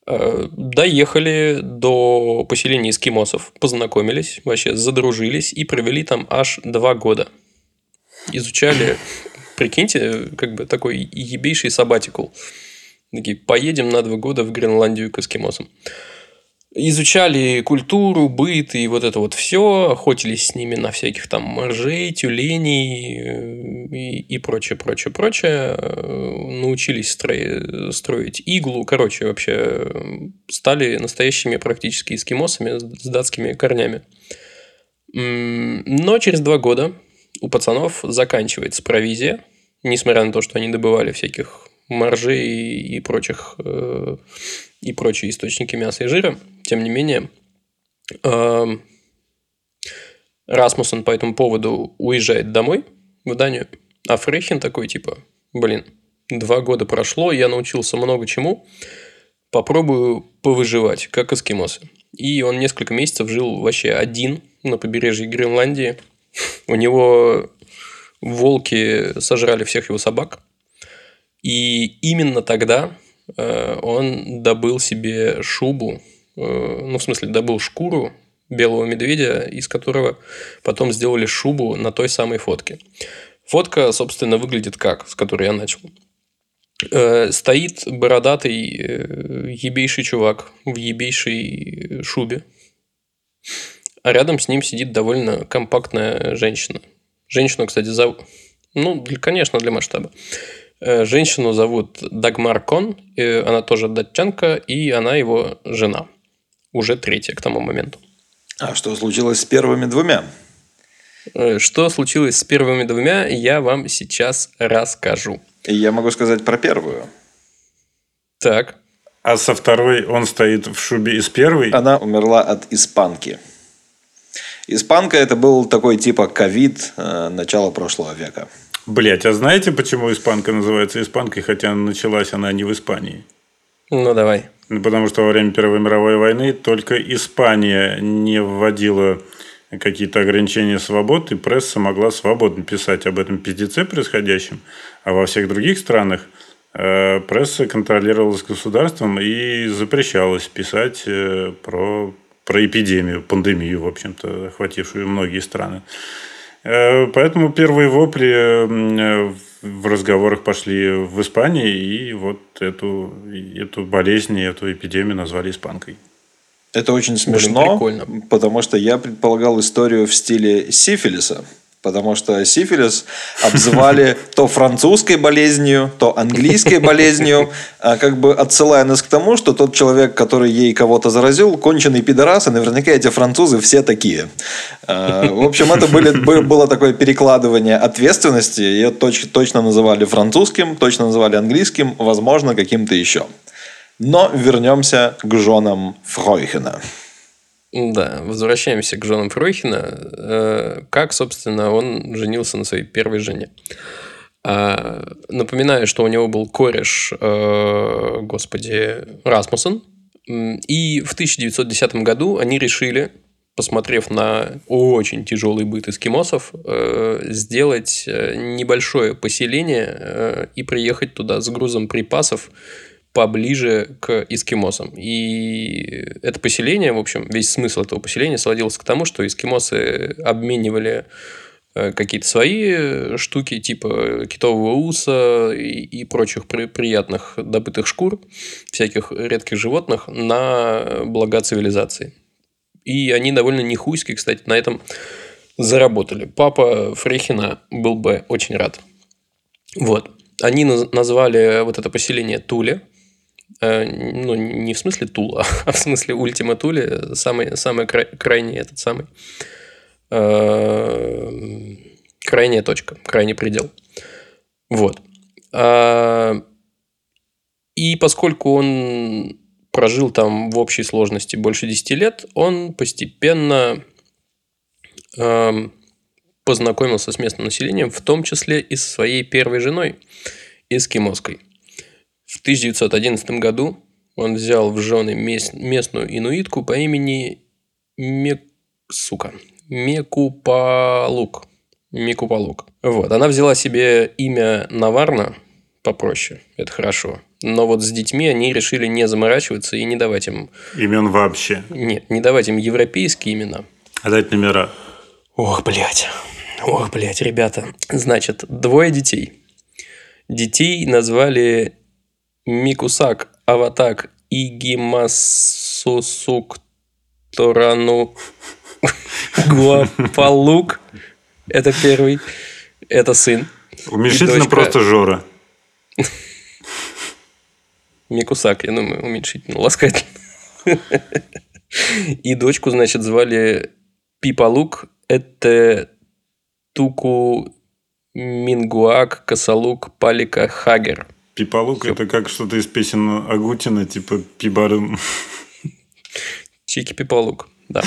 E: Э, Доехали до поселения эскимосов, познакомились, вообще задружились и провели там аж два года. Изучали, прикиньте, как бы такой ебейший сабатикл. Такие, поедем на два года в Гренландию к эскимосам. Изучали культуру, быт и вот это вот все, охотились с ними на всяких там моржей, тюленей э, и, и прочее, прочее, прочее. Э, Научились строить, строить иглу. Короче, вообще э, стали настоящими практически эскимосами с датскими корнями. Но через два года у пацанов заканчивается провизия, несмотря на то, что они добывали всяких моржей и, прочих э, и прочие источники мяса и жира. Тем не менее, эм, Расмуссен по этому поводу уезжает домой в Данию, а Фрейхин такой типа, блин, два года прошло, я научился много чему, попробую повыживать, как эскимосы. И он несколько месяцев жил вообще один на побережье Гренландии. У него волки сожрали всех его собак. И именно тогда э, он добыл себе шубу, э, ну, в смысле, добыл шкуру белого медведя, из которого потом сделали шубу на той самой фотке. Фотка, собственно, выглядит как, с которой я начал. Э, Стоит бородатый ебейший чувак в ебейшей шубе, а рядом с ним сидит довольно компактная женщина. Женщину, кстати, зовут... Ну, для- конечно, для масштаба. Э, Женщину зовут Дагмар Кон, она тоже датчанка, и она его жена. Уже третья к тому моменту.
C: А что случилось с первыми двумя?
E: Э, Что случилось с первыми двумя, я вам сейчас расскажу.
C: И я могу сказать про первую.
E: Так,
D: А со второй он стоит в шубе из первой.
C: Она умерла от испанки. Испанка это был такой типа ковид э, начала прошлого века.
D: Блять, а знаете, почему испанка называется испанкой, хотя началась она не в Испании?
E: ну давай.
D: Ну, Потому что во время Первой мировой войны только Испания не вводила какие-то ограничения свобод, и пресса могла свободно писать об этом пиздеце происходящем. А во всех других странах э, пресса контролировалась государством и запрещалось писать э, про, про эпидемию, пандемию, в общем-то, охватившую многие страны. Э, Поэтому первые вопли в разговорах пошли в Испании, и вот эту, эту болезнь, эту эпидемию назвали испанкой.
C: Это очень смешно,
E: прикольно.
C: потому что я предполагал историю в стиле сифилиса. Потому что сифилис обзывали то французской болезнью, то английской болезнью, а как бы отсылая нас к тому, что тот человек, который ей кого-то заразил, конченый пидорас, и наверняка эти французы все такие. А, В общем, это были, бы- было такое перекладывание ответственности. Ее точ- точно называли французским, точно называли английским, возможно, каким-то еще. Но вернемся к женам Фройхена.
E: Да, возвращаемся к женам Фройхена. Э, Как, собственно, он женился на своей первой жене. А, Напоминаю, что у него был кореш, э, господи, Расмуссен. И в 1910 году они решили, посмотрев на очень тяжелый быт эскимосов, э, сделать небольшое поселение и приехать туда с грузом припасов поближе к эскимосам. И это поселение, в общем, весь смысл этого поселения сводился к тому, что эскимосы обменивали э, какие-то свои штуки, типа китового уса и, и прочих при- приятных добытых шкур, всяких редких животных, на блага цивилизации. И они довольно нехуйски, кстати, на этом заработали. Папа Фрехина был бы очень рад. Вот. Они наз- назвали вот это поселение Туле. Э, Ну, не в смысле Тула, а в смысле Ультима Туле. Самый, самый край- крайний этот самый. э, Крайняя точка, крайний предел. Вот. А, И поскольку он прожил там в общей сложности больше 10 лет, он постепенно эм, познакомился с местным населением, в том числе и со своей первой женой, эскимоской. В 1911 году он взял в жены мес- местную инуитку по имени Мек... сука, Мекупалук. Мекупалук. Вот. Она взяла себе имя Наварна, попроще, это хорошо. Но вот с детьми они решили не заморачиваться и не давать им...
D: Имен вообще.
E: Нет, не давать им европейские имена.
D: А дать номера.
E: Ох, блядь. Ох, блядь, ребята. Значит, двое детей. Детей назвали Микусак, Аватак, Игимасусук, Торану, Гуапалук. Это первый. Это сын.
D: Уменьшительно просто Жора.
E: Микусак, я думаю, уменьшительно, ласкательно. И дочку, значит, звали Пипалук. Это Туку Мингуак Косалук Палика Хагер.
D: Пипалук это как что-то из песен Агутина, типа Пибарым.
E: Чики Пипалук, да.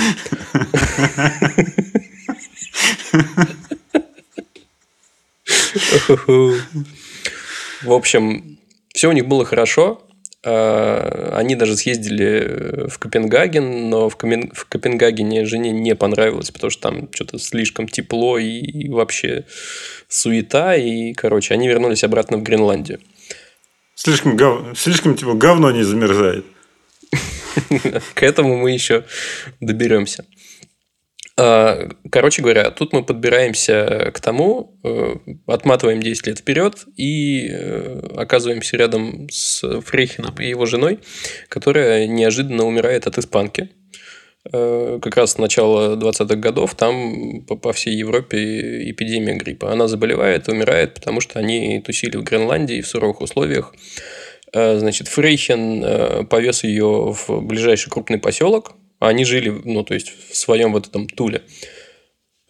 E: В общем, все у них было хорошо. А, Они даже съездили в Копенгаген, но в, Комен- в Копенгагене жене не понравилось, потому что там что-то слишком тепло и, и вообще суета. И, короче, они вернулись обратно в Гренландию.
D: Слишком, гов... Слишком типа говно не замерзает.
E: К этому мы еще доберемся. А, Короче говоря, тут мы подбираемся к тому, э, отматываем 10 лет вперед и э, оказываемся рядом с Фрейхеном и его женой, которая неожиданно умирает от испанки. Э, Как раз с начала 20-х годов там по, по всей Европе эпидемия гриппа. Она заболевает, умирает, потому что они тусили в Гренландии в суровых условиях. Э, Значит, Фрейхен э, повез ее в ближайший крупный поселок. Они жили, ну, то есть, в своем вот этом Туле.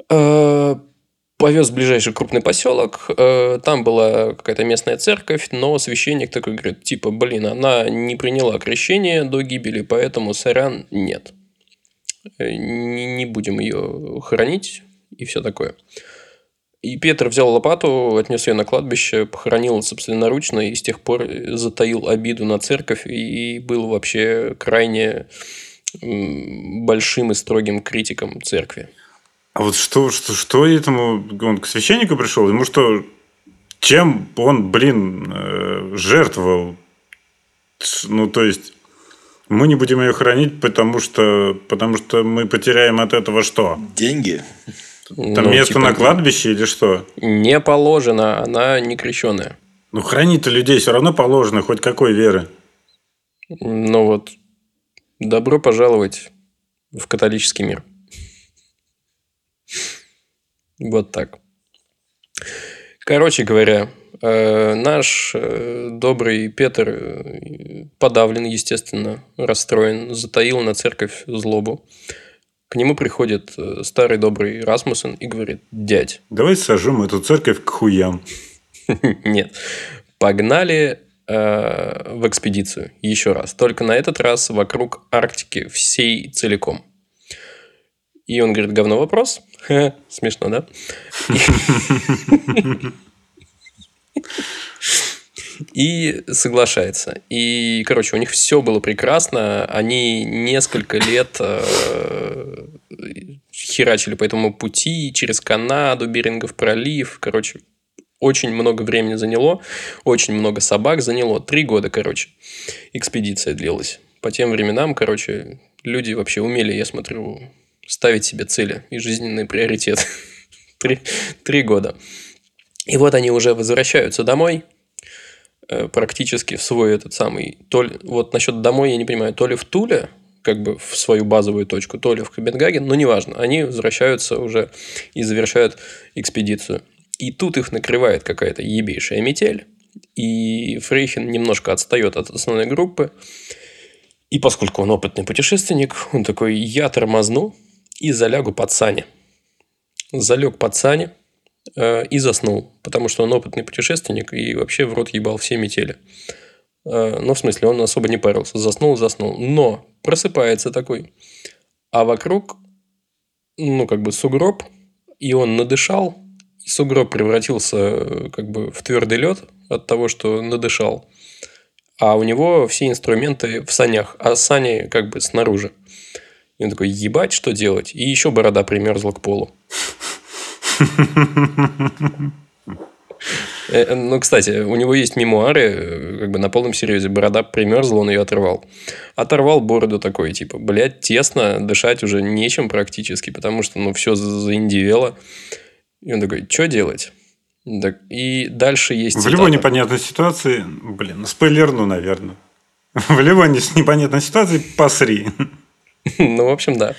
E: Повез в ближайший крупный поселок. Там была какая-то местная церковь, но священник такой говорит, типа, блин, она не приняла крещение до гибели, поэтому сорян нет. Э, Не, не будем ее хоронить и все такое. И Петр взял лопату, отнес ее на кладбище, похоронил собственноручно и с тех пор затаил обиду на церковь и был вообще крайне большим и строгим критиком церкви.
D: А вот что, что, что этому... Он к священнику пришел? Ему что... Чем он, блин, э, жертвовал? Ну, то есть... Мы не будем ее хранить, потому что, потому что мы потеряем от этого что?
C: Деньги.
D: Там
E: Ну,
D: место
E: типа,
D: на кладбище или что?
E: Не положено, она не крещенная.
D: Ну, хранить-то людей все равно положено, хоть какой веры.
E: Ну вот, добро пожаловать в католический мир. Вот так. Короче говоря, наш э, добрый Петр э, подавлен, естественно, расстроен, затаил на церковь злобу. К нему приходит э, старый добрый Расмуссен и говорит, дядь,
D: Давай сожжем эту церковь к хуям.
E: Нет. Погнали э, в экспедицию еще раз. Только на этот раз вокруг Арктики всей целиком. И он говорит, говно вопрос. Смешно, да? И соглашается. И, короче, у них все было прекрасно. Они несколько лет э, херачили по этому пути через Канаду, Берингов пролив. Короче, очень много времени заняло, очень много собак заняло. Три года, короче, экспедиция длилась. По тем временам, короче, люди вообще умели, я смотрю, ставить себе цели и жизненные приоритеты. Три, три года. И вот они уже возвращаются домой, э, практически в свой этот самый... То ли, вот насчет домой я не понимаю, то ли в Туле, как бы в свою базовую точку, то ли в Копенгаген, но неважно. Они возвращаются уже и завершают экспедицию. И тут их накрывает какая-то ебейшая метель. И Фрейхен немножко отстает от основной группы. И поскольку он опытный путешественник, он такой, я тормозну и залягу под сани. Залег под сани и заснул, потому что он опытный путешественник и вообще в рот ебал все метели. Э, ну, в смысле, он особо не парился. Заснул, заснул. Но просыпается такой. А вокруг, ну, как бы сугроб, и он надышал, и сугроб превратился э, как бы в твердый лед от того, что надышал. А у него все инструменты в санях, а сани как бы снаружи. И он такой, ебать, что делать? И еще борода примерзла к полу. Э, Ну, кстати, у него есть мемуары, э, как бы на полном серьезе, борода примерзла, он ее оторвал. Оторвал бороду такой, типа, блядь, тесно, дышать уже нечем практически, потому что, ну, все заиндивело. И он такой, что делать? Так, и дальше есть
D: В любой
E: цитата.
D: непонятной ситуации, блин, ну, спойлерну, наверное. В любой не- непонятной ситуации посри.
E: Ну, в общем, да.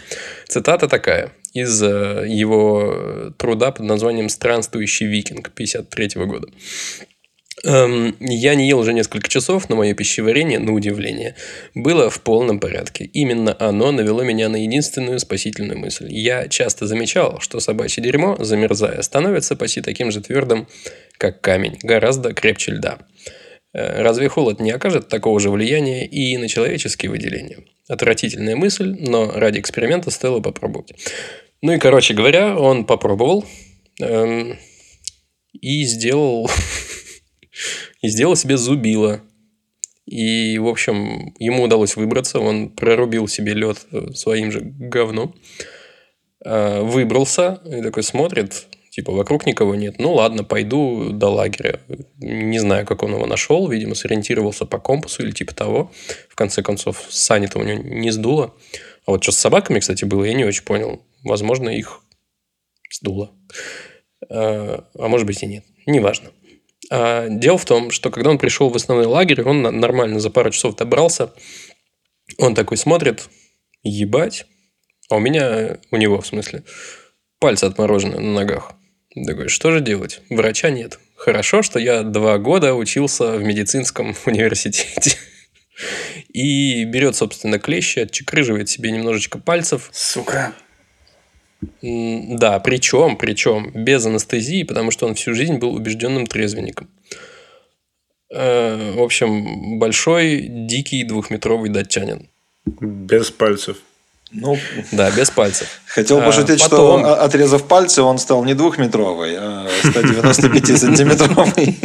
E: Цитата такая из э, его труда под названием «Странствующий викинг» 53 года. Эм, Я не ел уже несколько часов, но мое пищеварение, на удивление, было в полном порядке. Именно оно навело меня на единственную спасительную мысль. Я часто замечал, что собачье дерьмо, замерзая, становится почти таким же твердым, как камень, гораздо крепче льда. Э, Разве холод не окажет такого же влияния и на человеческие выделения? Отвратительная мысль, но ради эксперимента стоило попробовать. Ну и, короче говоря, он попробовал эм, и сделал, и сделал себе зубило. И, в общем, ему удалось выбраться. Он прорубил себе лед своим же говном. Э, Выбрался и такой смотрит, типа, вокруг никого нет. Ну ладно, пойду до лагеря. Не знаю, как он его нашел. Видимо, сориентировался по компасу или типа того. В конце концов, сани-то у него не сдуло. А вот что с собаками, кстати, было, я не очень понял. Возможно, их сдуло. А а может быть и нет. Неважно. А дело в том, что когда он пришел в основной лагерь, он нормально за пару часов добрался. Он такой смотрит, ебать. А у меня, у него в смысле, пальцы отморожены на ногах. Такой, что же делать? Врача нет. Хорошо, что я два года учился в медицинском университете. И берет, собственно, клещи, отчекрыживает себе немножечко пальцев.
A: Сука.
E: Да, причем, причем без анестезии, потому что он всю жизнь был убежденным трезвенником. Э, В общем, большой, дикий, двухметровый датчанин.
D: Без пальцев.
C: Ну,
E: Да, без пальцев.
C: хотел
E: А,
C: пошутить, что
E: потом-
C: о- отрезав пальцы, он стал не двухметровый, а 195-сантиметровый.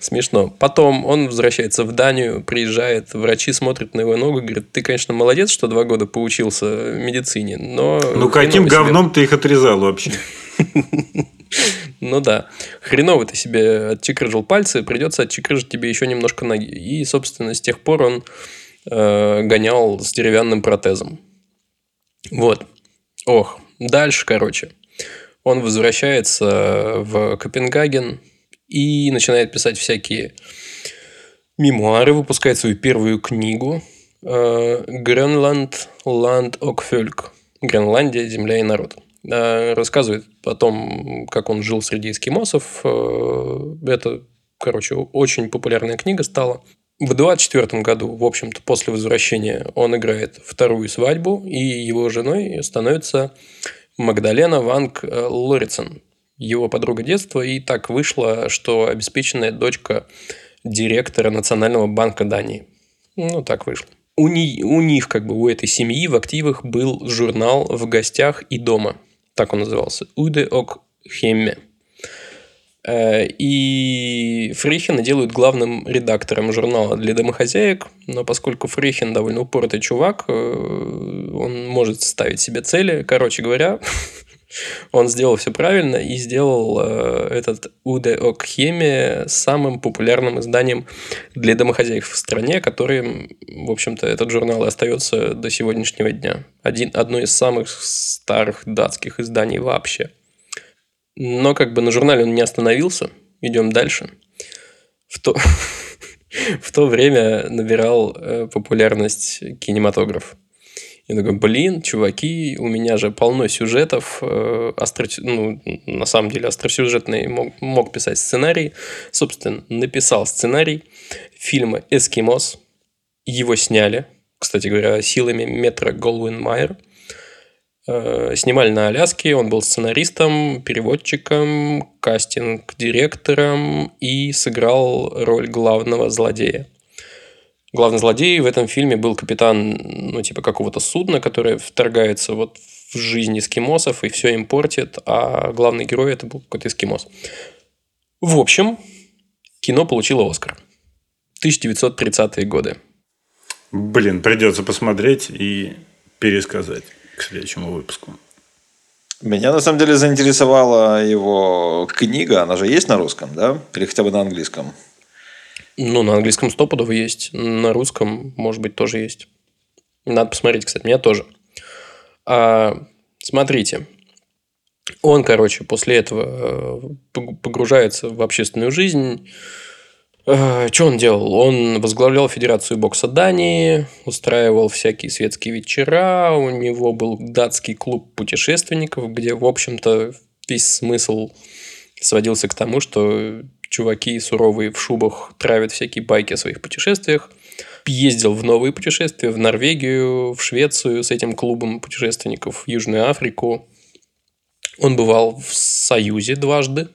E: Смешно. Потом он возвращается в Данию, приезжает, врачи смотрят на его ногу и говорят, ты, конечно, молодец, что два года поучился медицине, но...
D: Ну, каким
E: себе-
D: говном ты их отрезал вообще?
E: Ну да. Хреново ты себе отчекрыжил пальцы, придется отчекрыжить тебе еще немножко ноги. И, собственно, с тех пор он э, гонял с деревянным протезом. Вот. Ох. Дальше, короче. Он возвращается в Копенгаген и начинает писать всякие мемуары, выпускает свою первую книгу э, «Гренланд, Ланд Окфельк». Гренландия, земля и народ. Э, Рассказывает о том, как он жил среди эскимосов. Э, Это, короче, очень популярная книга стала. В 24 году, в общем-то, после возвращения, он играет вторую свадьбу, и его женой становится Магдалена Ванг э, Лорицен, его подруга детства, и так вышло, что обеспеченная дочка директора Национального банка Дании. Ну, так вышло. У, ни- у них, как бы, у этой семьи в активах был журнал «В гостях и дома». Так он назывался. «Уде ок хемме». Э, И Фрихена делают главным редактором журнала для домохозяек, но поскольку Фрихен довольно упоротый чувак, э, он может ставить себе цели. Короче говоря, он сделал все правильно и сделал э, этот Уде Окхеме самым популярным изданием для домохозяек в стране, которым, в общем-то, этот журнал и остается до сегодняшнего дня. Один, одно из самых старых датских изданий вообще. Но как бы на журнале он не остановился. Идем дальше. В то, в то время набирал э, популярность кинематограф. Я такой, блин, чуваки, у меня же полно сюжетов, э, остро, ну, на самом деле остросюжетный, мог, мог писать сценарий. Собственно, написал сценарий фильма «Эскимос». Его сняли, кстати говоря, силами метра Голвин Майер. Э, Снимали на Аляске, он был сценаристом, переводчиком, кастинг-директором и сыграл роль главного злодея. Главный злодей в этом фильме был капитан, ну, типа какого-то судна, которое вторгается вот в жизнь эскимосов и все им портит, а главный герой это был какой-то эскимос. В общем, кино получило Оскар. 1930-е годы.
D: Блин, придется посмотреть и пересказать к следующему выпуску.
C: Меня на самом деле заинтересовала его книга. Она же есть на русском, да? Или хотя бы на английском?
E: Ну, на английском стопудово есть, на русском, может быть, тоже есть. Надо посмотреть, кстати, меня тоже. А, смотрите, Он, короче, после этого э, погружается в общественную жизнь. Что он делал? Он возглавлял Федерацию бокса Дании, устраивал всякие светские вечера, у него был датский клуб путешественников, где, в общем-то, весь смысл сводился к тому, что чуваки суровые в шубах травят всякие байки о своих путешествиях. Ездил в новые путешествия в Норвегию, в Швецию с этим клубом путешественников, в Южную Африку. Он бывал в Союзе дважды,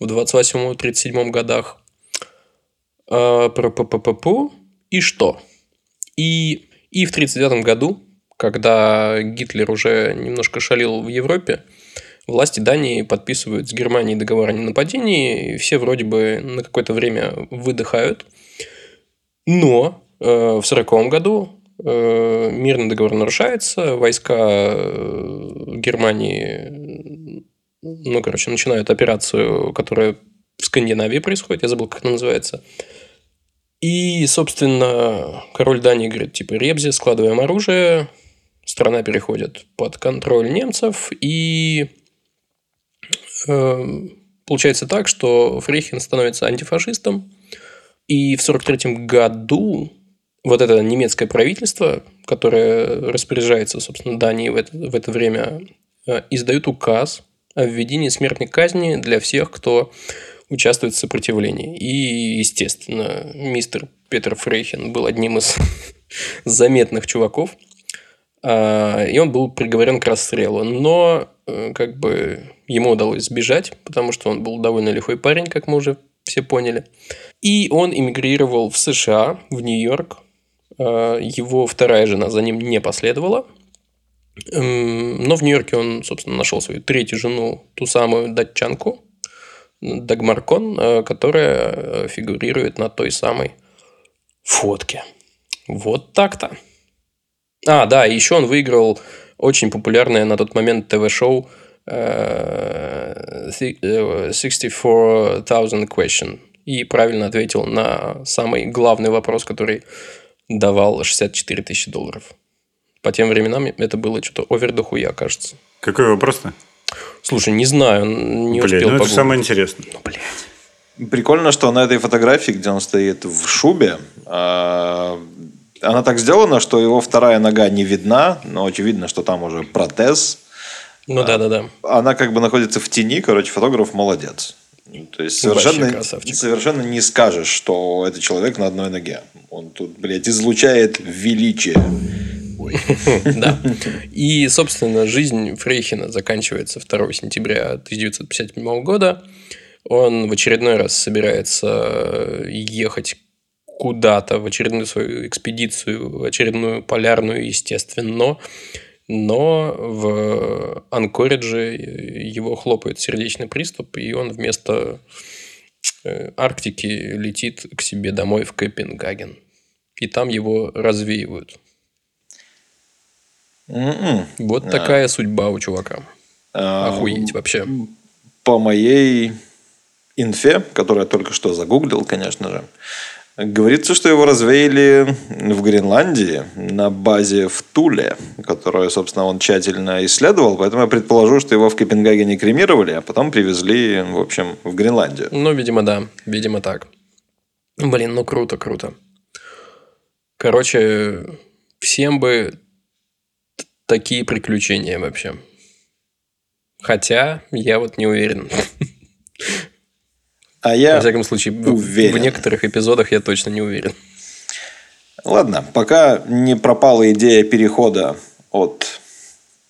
E: в 28-37 годах. А, и что? И, и в 1939 году, когда Гитлер уже немножко шалил в Европе, власти Дании подписывают с Германией договор о ненападении, и все вроде бы на какое-то время выдыхают. Но э, в 1940 году э, мирный договор нарушается, войска э, Германии, ну, короче, начинают операцию, которая в Скандинавии происходит, я забыл, как это называется – и, собственно, король Дании говорит, типа, Ребзи, складываем оружие, страна переходит под контроль немцев, и э, получается так, что Фрейхен становится антифашистом, и в 1943 году вот это немецкое правительство, которое распоряжается, собственно, Данией в это, в это время, э, издают указ о введении смертной казни для всех, кто участвует в сопротивлении. И, естественно, мистер Петр Фрейхен был одним из заметных чуваков. А, и он был приговорен к расстрелу. Но э, как бы ему удалось сбежать, потому что он был довольно лихой парень, как мы уже все поняли. И он эмигрировал в США, в Нью-Йорк. А, его вторая жена за ним не последовала. Но в Нью-Йорке он, собственно, нашел свою третью жену, ту самую датчанку, Дагмаркон, э, которая э, фигурирует на той самой фотке. Вот так-то. А, да, еще он выиграл очень популярное на тот момент ТВ-шоу 64,000 Question. И правильно ответил на самый главный вопрос, который давал 64 тысячи долларов. По тем временам это было что-то овер до хуя, кажется.
D: Какой вопрос-то?
E: Слушай, не знаю, не
D: Блин,
E: успел
D: ну это самое интересное.
E: Ну, блядь.
C: Прикольно, что на этой фотографии, где он стоит в шубе, а, она так сделана, что его вторая нога не видна, но очевидно, что там уже протез.
E: Ну да, да, да.
C: Она как бы находится в тени, короче, фотограф молодец. То есть совершенно, совершенно не скажешь, что это человек на одной ноге. Он тут, блядь, излучает величие.
E: Да. И, собственно, жизнь Фрейхина заканчивается 2 сентября 1957 года. Он в очередной раз собирается ехать куда-то в очередную свою экспедицию, очередную полярную, естественно. Но в Анкоридже его хлопает сердечный приступ, и он вместо э, Арктики летит к себе домой в Копенгаген. И там его развеивают.
C: Mm-mm.
E: Вот а. такая судьба у чувака. А, Охуеть вообще.
C: По моей инфе, которую я только что загуглил, конечно же, говорится, что его развеяли в Гренландии на базе в Туле, которую, собственно, он тщательно исследовал. Поэтому я предположу, что его в Копенгагене кремировали, а потом привезли, в общем, в Гренландию.
E: Ну, видимо, да. Видимо, так. Блин, ну круто, круто. Короче, всем бы такие приключения вообще. Хотя я вот не уверен.
C: А я
E: Во всяком случае, уверен. в некоторых эпизодах я точно не уверен.
C: Ладно, пока не пропала идея перехода от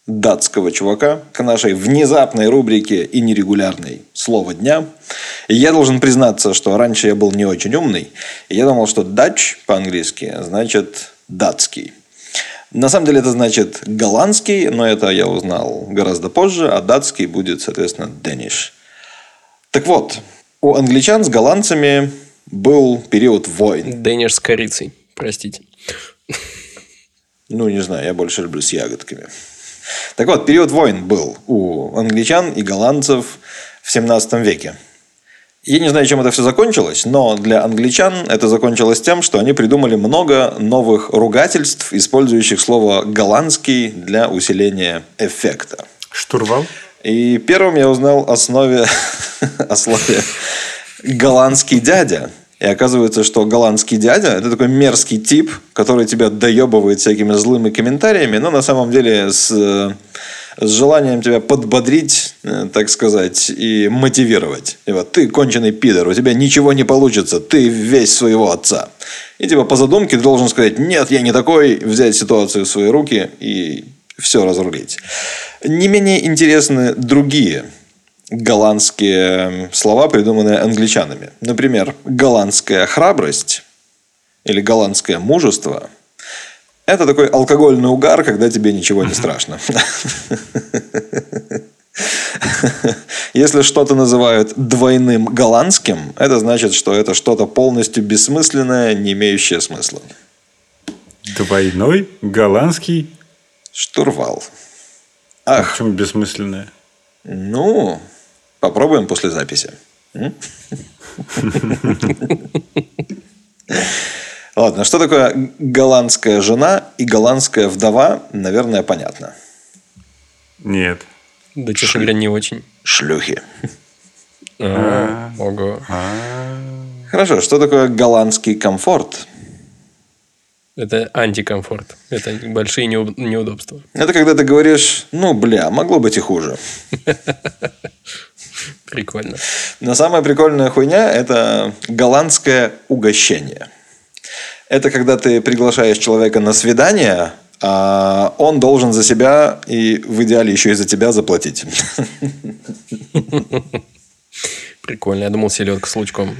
C: датского чувака к нашей внезапной рубрике и нерегулярной «Слово дня». Я должен признаться, что раньше я был не очень умный. И я думал, что «дач» по-английски значит «датский». На самом деле это значит голландский, но это я узнал гораздо позже, а датский будет, соответственно, Danish. Так вот, у англичан с голландцами был период войн.
E: Danish с корицей, простите.
C: Ну, не знаю, я больше люблю с ягодками. Так вот, период войн был у англичан и голландцев в 17 веке. Я не знаю, чем это все закончилось, но для англичан это закончилось тем, что они придумали много новых ругательств, использующих слово «голландский» для усиления эффекта.
D: Штурвал?
C: И первым я узнал о основе, о слове голландский дядя. И оказывается, что голландский дядя – это такой мерзкий тип, который тебя доебывает всякими злыми комментариями, но на самом деле с, с желанием тебя подбодрить, э, так сказать, и мотивировать. И вот ты конченый пидор, у тебя ничего не получится, ты весь своего отца. И типа по задумке ты должен сказать, нет, я не такой, взять ситуацию в свои руки и все разрулить. Не менее интересны другие голландские слова, придуманные англичанами. Например, голландская храбрость или голландское мужество – это такой алкогольный угар, когда тебе ничего не страшно. Если что-то называют двойным голландским, это значит, что это что-то полностью бессмысленное, не имеющее смысла.
D: Двойной голландский.
C: Штурвал.
D: А
C: Ах,
D: почему бессмысленное?
C: ну, попробуем после записи. Ладно, что такое голландская жена и голландская вдова, наверное, понятно.
D: Нет.
E: Да, честно говоря, не очень.
C: Шлюхи.
E: А, Ого.
C: Хорошо, что такое голландский комфорт?
E: Это антикомфорт. Это большие неуд- неудобства.
C: Это когда ты говоришь, ну, бля, могло быть и хуже.
E: Прикольно.
C: Но самая прикольная хуйня – это голландское угощение. Это когда ты приглашаешь человека на свидание, а он должен за себя и в идеале еще и за тебя заплатить.
E: Прикольно. Я думал, селедка с лучком.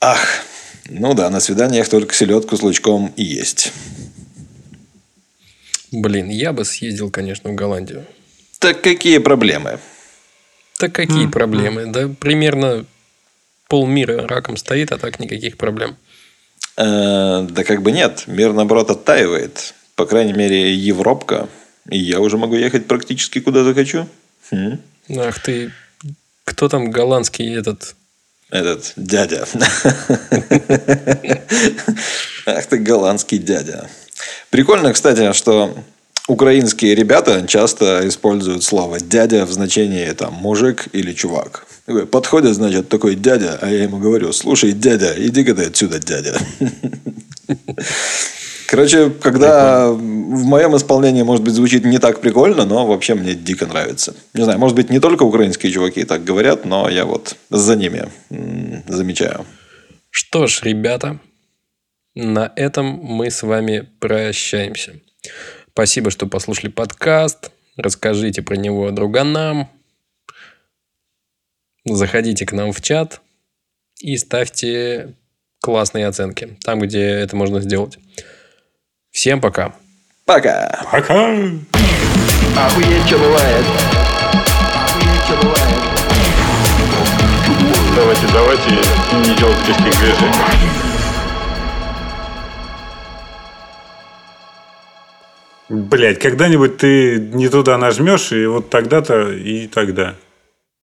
C: Ах, ну да, на свиданиях только селедку с лучком и есть.
E: Блин, я бы съездил, конечно, в Голландию.
C: Так какие проблемы?
E: Так какие проблемы? Да примерно полмира раком стоит, а так никаких проблем.
C: Э, да как бы нет, мир наоборот оттаивает. По крайней мере, Европка. И я уже могу ехать практически куда захочу. Хм.
E: Ах ты, кто там голландский этот?
C: Этот дядя. Ах ты голландский дядя. Прикольно, кстати, что украинские ребята часто используют слово дядя в значении там мужик или чувак. Такой, Подходит, значит, такой дядя, а я ему говорю, слушай, дядя, иди-ка ты отсюда, дядя. Короче, когда в моем исполнении, может быть, звучит не так прикольно, но вообще мне дико нравится. Не знаю, может быть, не только украинские чуваки так говорят, но я вот за ними замечаю.
E: Что ж, ребята, на этом мы с вами прощаемся. Спасибо, что послушали подкаст. Расскажите про него друганам. Заходите к нам в чат и ставьте классные оценки там, где это можно сделать. Всем пока.
C: Пока!
D: Пока!
A: Охуеть, что бывает. Охуеть, что бывает.
B: Давайте, давайте не делать лишних движений.
D: Блять, когда-нибудь ты не туда нажмешь, и вот тогда-то и тогда.